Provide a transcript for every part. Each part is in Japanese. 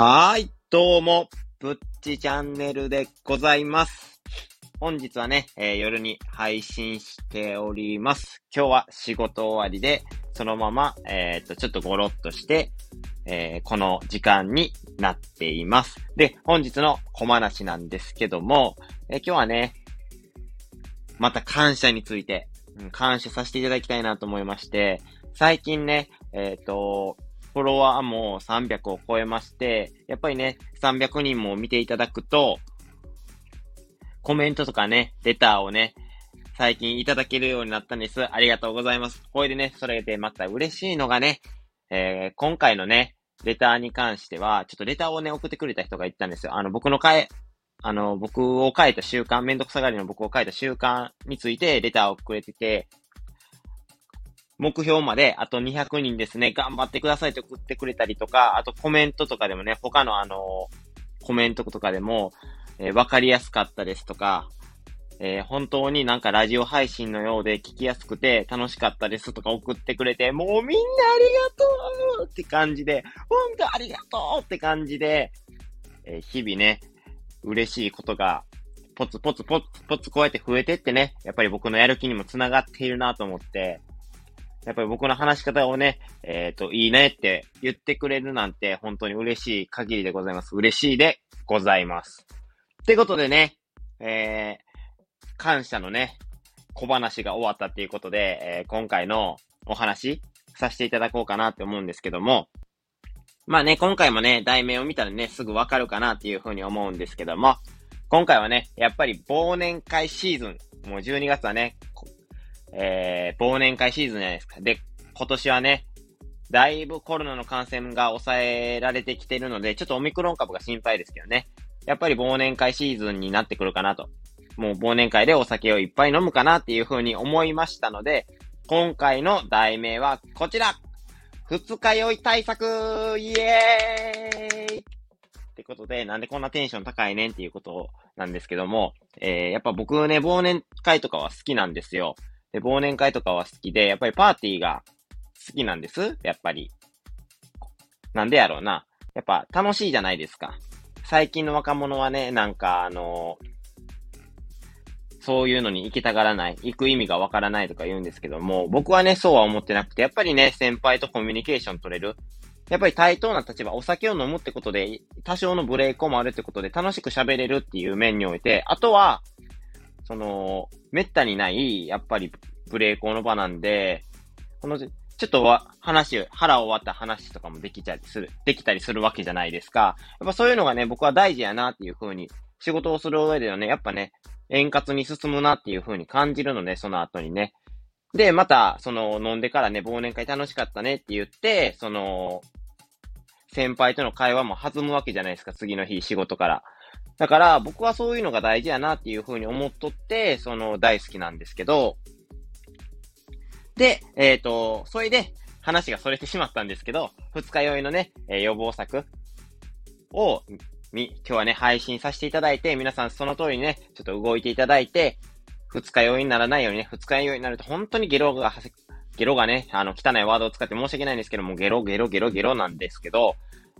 はーい、どうも、ぶっちチャンネルでございます。本日はね、えー夜に配信しております。今日は仕事終わりで、そのまま、えっ、と、ちょっとゴロッとして、えーこの時間になっています。で、本日の小話なんですけども、え今日はね、また感謝について、うん感謝させていただきたいなと思いまして、最近ね、えっ、と、フォロワーも300を超えまして、やっぱりね、300人も見ていただくと、コメントとかね、レターをね、最近いただけるようになったんです。ありがとうございます。これでね、それでまた嬉しいのがね、えー今回のね、レターに関しては、ちょっとレターをね、送ってくれた人が言ったんですよ。あの、僕の変え、あの、僕を書いた習慣、めんどくさがりの僕を書いた習慣についてレターをくれてて、目標まであと200人ですね、頑張ってくださいって送ってくれたりとか、あとコメントとかでもね、他のあの、コメントとかでも、えーわかりやすかったですとか、えー本当になんかラジオ配信のようで聞きやすくて楽しかったですとか送ってくれて、もうみんなありがとうって感じで、本当ありがとうって感じで、えー日々ね、嬉しいことが、ポツポツポツポツこうやって増えてってね、やっぱり僕のやる気にもつながっているなと思って、やっぱり僕の話し方をね、えっ、と、いいねって言ってくれるなんて本当に嬉しい限りでございます。嬉しいでございます。ってことでね、えー、感謝のね、小話が終わったっていうことで、えー今回のお話させていただこうかなって思うんですけども、まあね、今回もね、題名を見たらね、すぐわかるかなっていうふうに思うんですけども、今回はね、やっぱり忘年会シーズン、もう12月はね、えー、忘年会シーズンじゃないですか。で、今年はね、だいぶコロナの感染が抑えられてきてるので、ちょっとオミクロン株が心配ですけどね。やっぱり忘年会シーズンになってくるかなと。もう忘年会でお酒をいっぱい飲むかなっていうふうに思いましたので、今回の題名はこちら二日酔い対策イエーイってことで、なんでこんなテンション高いねんっていうことなんですけども、えー、やっぱ僕ね、忘年会とかは好きなんですよ。で、忘年会とかは好きで、やっぱりパーティーが好きなんです。やっぱり。なんでやろうな。やっぱ楽しいじゃないですか。最近の若者はね、なんかあのそういうのに行きたがらない、行く意味がわからないとか言うんですけども、僕はね、そうは思ってなくて、やっぱりね、先輩とコミュニケーション取れる。やっぱり対等な立場、お酒を飲むってことで、多少のブレーコもあるってことで、楽しく喋れるっていう面において、あとは、その、めったにない、やっぱりブレーコーの場なんで、この、ちょっとは、話、腹終わった話とかもできちゃりする、できたりするわけじゃないですか。やっぱそういうのがね、僕は大事やなっていう風に、仕事をする上ではね、やっぱね、円滑に進むなっていう風に感じるので、その後にね。で、また、その、飲んでからね、忘年会楽しかったねって言って、その、先輩との会話も弾むわけじゃないですか、次の日、仕事から。だから、僕はそういうのが大事やなっていう風に思っとって、その、大好きなんですけど、で、えっ、と、それで、話がそれてしまったんですけど、二日酔いのね、えー予防策を、み、今日はね、配信させていただいて、皆さんその通りにね、ちょっと動いていただいて、二日酔いにならないようにね、二日酔いになると本当にゲロが、ゲロがね、あの、汚いワードを使って申し訳ないんですけども、ゲロゲロゲロゲロなんですけど、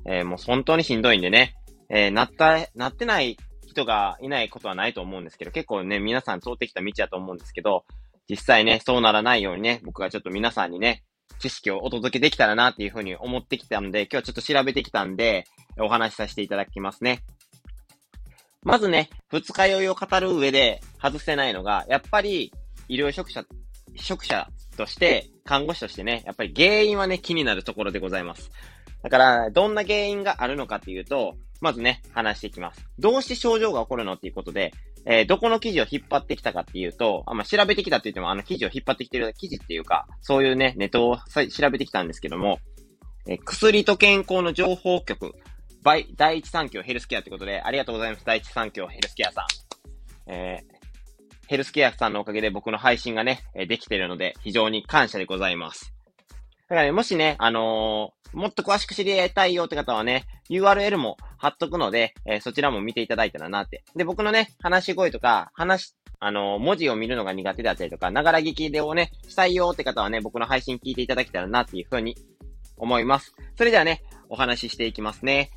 えーもう本当にしんどいんでね、えーなった、なってない人がいないことはないと思うんですけど、結構ね、皆さん通ってきた道だと思うんですけど、実際ね、そうならないようにね、僕がちょっと皆さんにね、知識をお届けできたらなっていうふうに思ってきたんで、今日はちょっと調べてきたんで、お話しさせていただきますね。まずね、二日酔いを語る上で外せないのが、やっぱり医療職者、職者として、看護師としてね、やっぱり原因はね、気になるところでございます。だから、どんな原因があるのかっていうと、まずね、話していきます。どうして症状が起こるのっていうことで、えーどこの記事を引っ張ってきたかっていうと、あ、まあ、調べてきたって言っても、あの記事を引っ張ってきてる記事っていうか、そういうね、ネットを調べてきたんですけども、えー薬と健康の情報局、バイ、第一三共ヘルスケアってことで、ありがとうございます。第一三共ヘルスケアさん。えーヘルスケアさんのおかげで僕の配信がね、できてるので、非常に感謝でございます。だからね、もしね、あのーもっと詳しく知り合いたいよって方はね、URL も貼っとくので、えーそちらも見ていただいたらなって。で、僕のね、話し声とか、話、あのー文字を見るのが苦手だったりとか、ながら聞きでをね、したいよって方はね、僕の配信聞いていただけたらなっていうふうに思います。それではね、お話ししていきますね。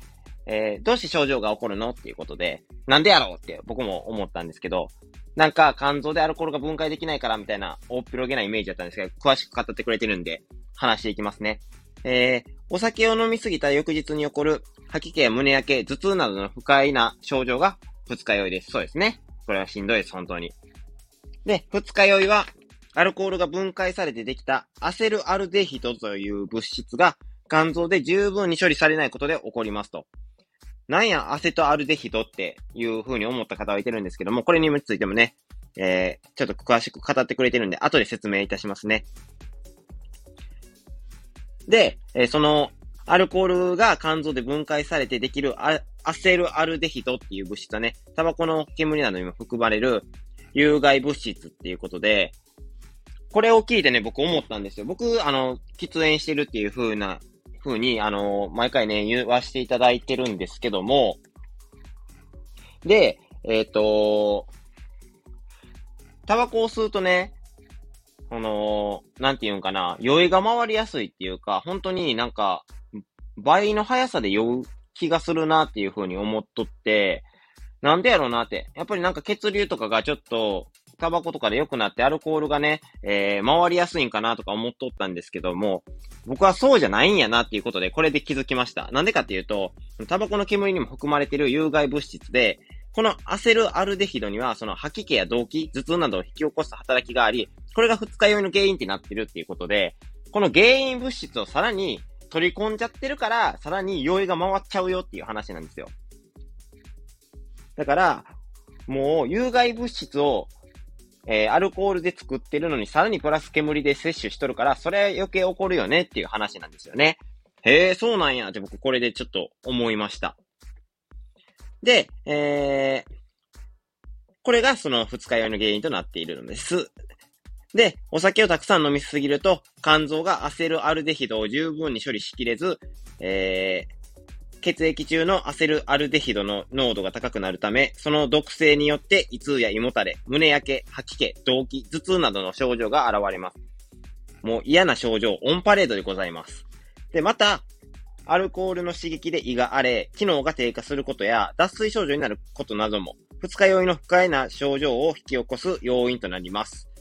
えー、どうして症状が起こるのっていうことで、なんでやろうって僕も思ったんですけど、なんか肝臓でアルコールが分解できないからみたいな大っ広げなイメージだったんですけど、詳しく語ってくれてるんで、話していきますね。えー、お酒を飲みすぎた翌日に起こる吐き気や胸焼け、頭痛などの不快な症状が二日酔いです。そうですね。これはしんどいです、本当に。で、二日酔いは、アルコールが分解されてできたアセルアルデヒドという物質が肝臓で十分に処理されないことで起こりますと。なんや、アセトアルデヒドっていう風に思った方はいてるんですけども、これについてもね、えー、ちょっと詳しく語ってくれてるんで、後で説明いたしますね。で、えー、その、アルコールが肝臓で分解されてできるアセルアルデヒドっていう物質はね、タバコの煙などにも含まれる有害物質っていうことで、これを聞いてね、僕思ったんですよ。僕、あの、喫煙してるっていう風なふうに、あの、毎回ね、言わせていただいてるんですけども、で、えっ、ー、と、タバコを吸うとね、この、なんて言うんかな、酔いが回りやすいっていうか、本当になんか、倍の速さで酔う気がするなっていう風に思っとって、なんでやろうなって。やっぱりなんか血流とかがちょっと、タバコとかで良くなってアルコールがね、えー、回りやすいんかなとか思っとったんですけども、僕はそうじゃないんやなっていうことで、これで気づきました。なんでかっていうと、タバコの煙にも含まれている有害物質で、このアセルアルデヒドには、その吐き気や動悸、頭痛などを引き起こす働きがあり、これが二日酔いの原因ってなってるっていうことで、この原因物質をさらに取り込んじゃってるから、さらに酔いが回っちゃうよっていう話なんですよ。だから、もう有害物質をえー、アルコールで作ってるのにさらにプラス煙で摂取しとるから、それは余計起こるよねっていう話なんですよね。へえ、そうなんや。って僕これでちょっと思いました。で、えー、これがその二日酔いの原因となっているのです。で、お酒をたくさん飲みすぎると、肝臓がアセルアルデヒドを十分に処理しきれず、えー、血液中のアセルアルデヒドの濃度が高くなるため、その毒性によって胃痛や胃もたれ、胸焼け、吐き気、動悸、頭痛などの症状が現れます。もう嫌な症状、オンパレードでございます。で、また、アルコールの刺激で胃が荒れ、機能が低下することや、脱水症状になることなども、二日酔いの不快な症状を引き起こす要因となります。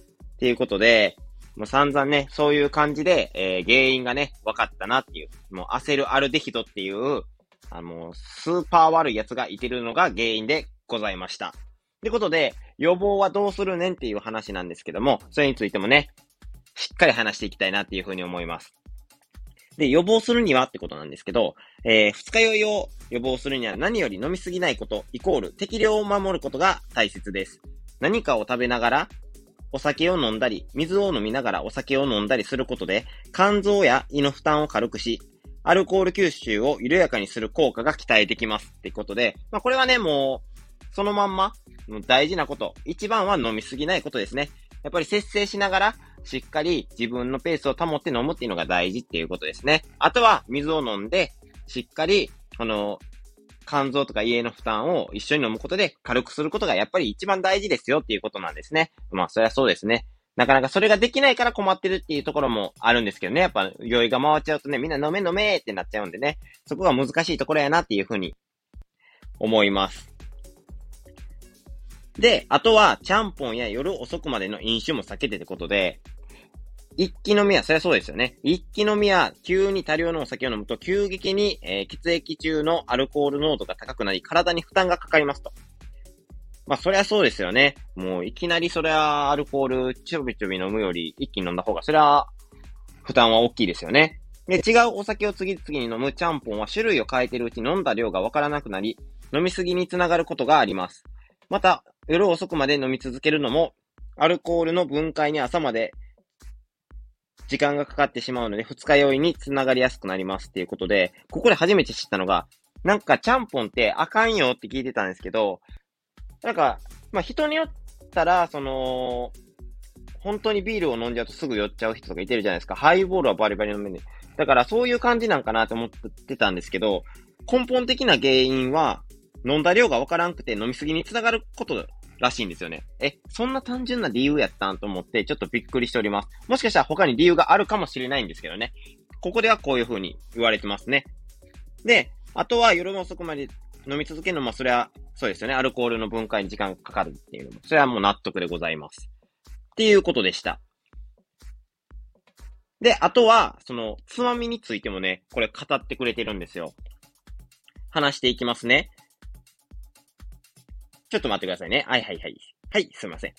っていうことで、もう散々ね、そういう感じで、えー、原因がね、分かったなっていう。もうアセルアルデヒドっていう、あの、スーパー悪い奴がいてるのが原因でございました。ってことで、予防はどうするねんっていう話なんですけども、それについてもね、しっかり話していきたいなっていうふうに思います。で、予防するにはってことなんですけど、えー、二日酔いを予防するには何より飲みすぎないこと、イコール適量を守ることが大切です。何かを食べながら、お酒を飲んだり、水を飲みながらお酒を飲んだりすることで、肝臓や胃の負担を軽くし、アルコール吸収を緩やかにする効果が期待できますってことで、まあこれはね、もう、そのまんま、大事なこと。一番は飲みすぎないことですね。やっぱり節制しながら、しっかり自分のペースを保って飲むっていうのが大事っていうことですね。あとは、水を飲んで、しっかり、この、肝臓とか家の負担を一緒に飲むことで軽くすることがやっぱり一番大事ですよっていうことなんですね。まあ、そりゃそうですね。なかなかそれができないから困ってるっていうところもあるんですけどね。やっぱ酔いが回っちゃうとね、みんな飲め飲めってなっちゃうんでね。そこが難しいところやなっていうふうに思います。で、あとは、ちゃんぽんや夜遅くまでの飲酒も避けてってことで、一気飲みは、そりゃそうですよね。一気飲みは、急に多量のお酒を飲むと、急激に、えー、血液中のアルコール濃度が高くなり、体に負担がかかりますと。まあ、そりゃそうですよね。もう、いきなりそりゃ、アルコールちょびちょび飲むより、一気に飲んだ方が、そりゃ、負担は大きいですよね。で、違うお酒を次々に飲むちゃんぽんは種類を変えてるうち飲んだ量がわからなくなり、飲みすぎにつながることがあります。また、夜遅くまで飲み続けるのも、アルコールの分解に朝まで時間がかかってしまうので、二日酔いにつながりやすくなりますっていうことで、ここで初めて知ったのが、なんかちゃんぽんってあかんよって聞いてたんですけど、なんか、まあ、人によったら、その、本当にビールを飲んじゃうとすぐ酔っちゃう人とかいてるじゃないですか。ハイボールはバリバリ飲めねだからそういう感じなんかなって思ってたんですけど、根本的な原因は、飲んだ量がわからんくて飲みすぎにつながることらしいんですよね。え、そんな単純な理由やったんと思って、ちょっとびっくりしております。もしかしたら他に理由があるかもしれないんですけどね。ここではこういう風に言われてますね。で、あとは夜遅くまで飲み続けるのも、それは、そうですよね。アルコールの分解に時間がかかるっていうのも、それはもう納得でございます。っていうことでした。で、あとは、その、つまみについてもね、これ語ってくれてるんですよ。話していきますね。ちょっと待ってくださいね。はいはいはい。はい、すいません。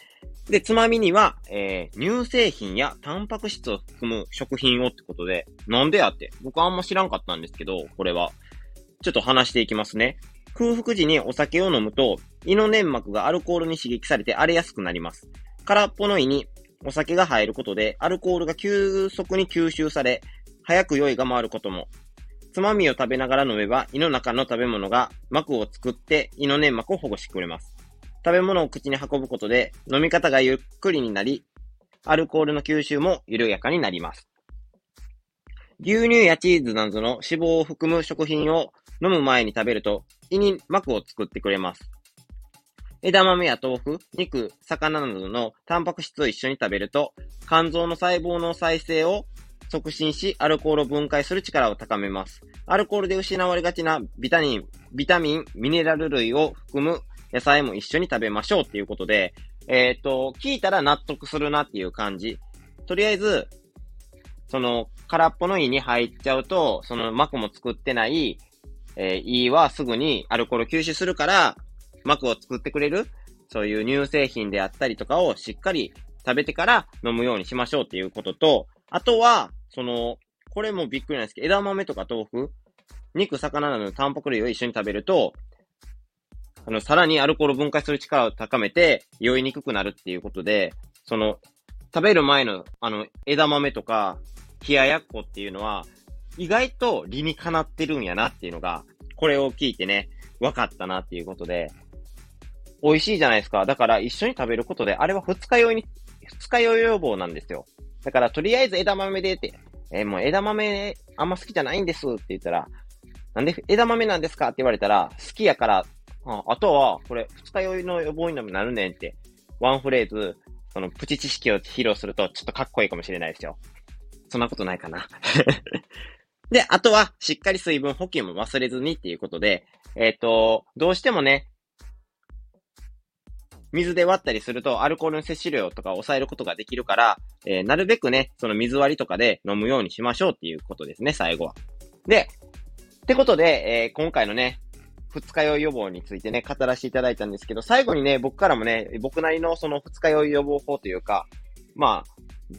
で、つまみには、えー、乳製品やタンパク質を含む食品をってことで、なんでやって？僕あんま知らんかったんですけど、これは。ちょっと話していきますね。空腹時にお酒を飲むと、胃の粘膜がアルコールに刺激されて荒れやすくなります。空っぽの胃にお酒が入ることで、アルコールが急速に吸収され、早く酔いが回ることも。つまみを食べながら飲めば、胃の中の食べ物が膜を作って胃の粘膜を保護してくれます。食べ物を口に運ぶことで、飲み方がゆっくりになり、アルコールの吸収も緩やかになります。牛乳やチーズなどの脂肪を含む食品を飲む前に食べると、胃に膜を作ってくれます。枝豆や豆腐、肉、魚などのタンパク質を一緒に食べると、肝臓の細胞の再生を促進し、アルコールを分解する力を高めます。アルコールで失われがちなビタミン、ビタミン、ミネラル類を含む野菜も一緒に食べましょうっていうことで、えっ、ー、と、聞いたら納得するなっていう感じ。とりあえず、その、空っぽの胃に入っちゃうと、その膜も作ってない、えー、胃はすぐにアルコール吸収するから、膜を作ってくれる、そういう乳製品であったりとかをしっかり食べてから飲むようにしましょうっていうことと、あとは、その、これもびっくりなんですけど、枝豆とか豆腐、肉、魚などのタンパク類を一緒に食べると、あの、さらにアルコール分解する力を高めて、酔いにくくなるっていうことで、その、食べる前の、あの、枝豆とか、冷ややっこっていうのは、意外と理にかなってるんやなっていうのが、これを聞いてね、分かったなっていうことで、美味しいじゃないですか。だから一緒に食べることで、あれは二日酔いに、二日酔い予防なんですよ。だからとりあえず枝豆でって、えー、もう枝豆あんま好きじゃないんですって言ったら、なんで枝豆なんですかって言われたら、好きやからああとは、これ、二日酔いの予防になるねんって、ワンフレーズ、そのプチ知識を披露すると、ちょっとかっこいいかもしれないですよ。そんなことないかな。で、あとは、しっかり水分補給も忘れずにっていうことで、えっ、ー、と、どうしてもね、水で割ったりすると、アルコールの摂取量とか抑えることができるから、えー、なるべくね、その水割りとかで飲むようにしましょうっていうことですね、最後は。で、ってことで、えー、今回のね、二日酔い予防についてね、語らせていただいたんですけど、最後にね、僕からもね、僕なりのその二日酔い予防法というか、まあ、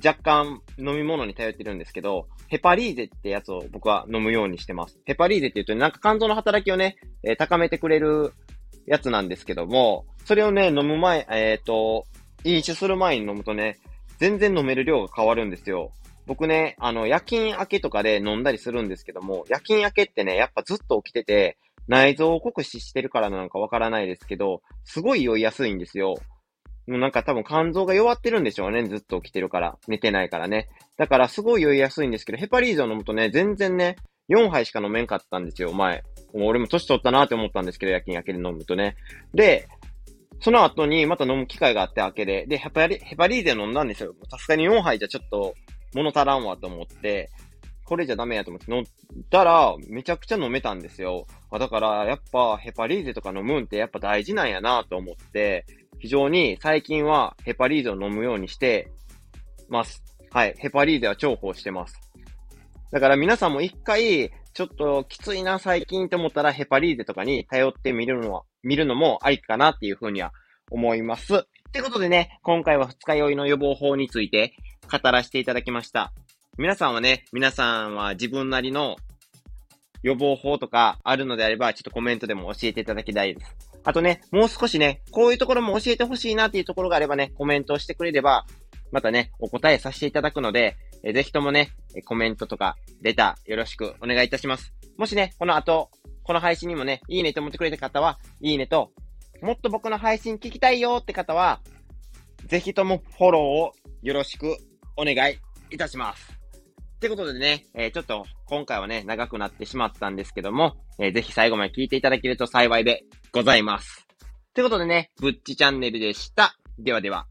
若干飲み物に頼ってるんですけど、ヘパリーゼってやつを僕は飲むようにしてます。ヘパリーゼって言うと、なんか肝臓の働きをね、えー、高めてくれるやつなんですけども、それをね、飲む前、えっ、ー、と、飲酒する前に飲むとね、全然飲める量が変わるんですよ。僕ね、あの、夜勤明けとかで飲んだりするんですけども、夜勤明けってね、やっぱずっと起きてて、内臓を酷使してるからなのかわからないですけど、すごい酔いやすいんですよ。もうなんか多分肝臓が弱ってるんでしょうね。ずっと起きてるから。寝てないからね。だからすごい酔いやすいんですけど、ヘパリーゼを飲むとね、全然ね、4杯しか飲めんかったんですよ、前。俺も年取ったなって思ったんですけど、夜勤明けで飲むとね。で、その後にまた飲む機会があって明けで、で、ヘパリヘパリーゼ飲んだんですよ。さすがに4杯じゃちょっと物足らんわと思って、これじゃダメやと思って飲んだら、めちゃくちゃ飲めたんですよ。だから、やっぱヘパリーゼとか飲むんってやっぱ大事なんやなと思って、非常に最近はヘパリーゼを飲むようにしてます。はい。ヘパリーゼは重宝してます。だから皆さんも一回、ちょっときついな最近って思ったらヘパリーゼとかに頼ってみるのは、見るのもありかなっていうふうには思います。ってことでね、今回は二日酔いの予防法について語らせていただきました。皆さんはね、皆さんは自分なりの予防法とかあるのであれば、ちょっとコメントでも教えていただきたいです。あとね、もう少しね、こういうところも教えてほしいなっていうところがあればね、コメントをしてくれれば、またね、お答えさせていただくので、えぜひともね、コメントとか、レターよろしくお願いいたします。もしね、この後、この配信にもね、いいねと思ってくれた方は、いいねと、もっと僕の配信聞きたいよって方は、ぜひともフォローをよろしくお願いいたします。ってことでね、えー、ちょっと今回はね、長くなってしまったんですけども、えー、ぜひ最後まで聞いていただけると幸いでございます。ってことでね、ぶっちチャンネルでした。ではでは。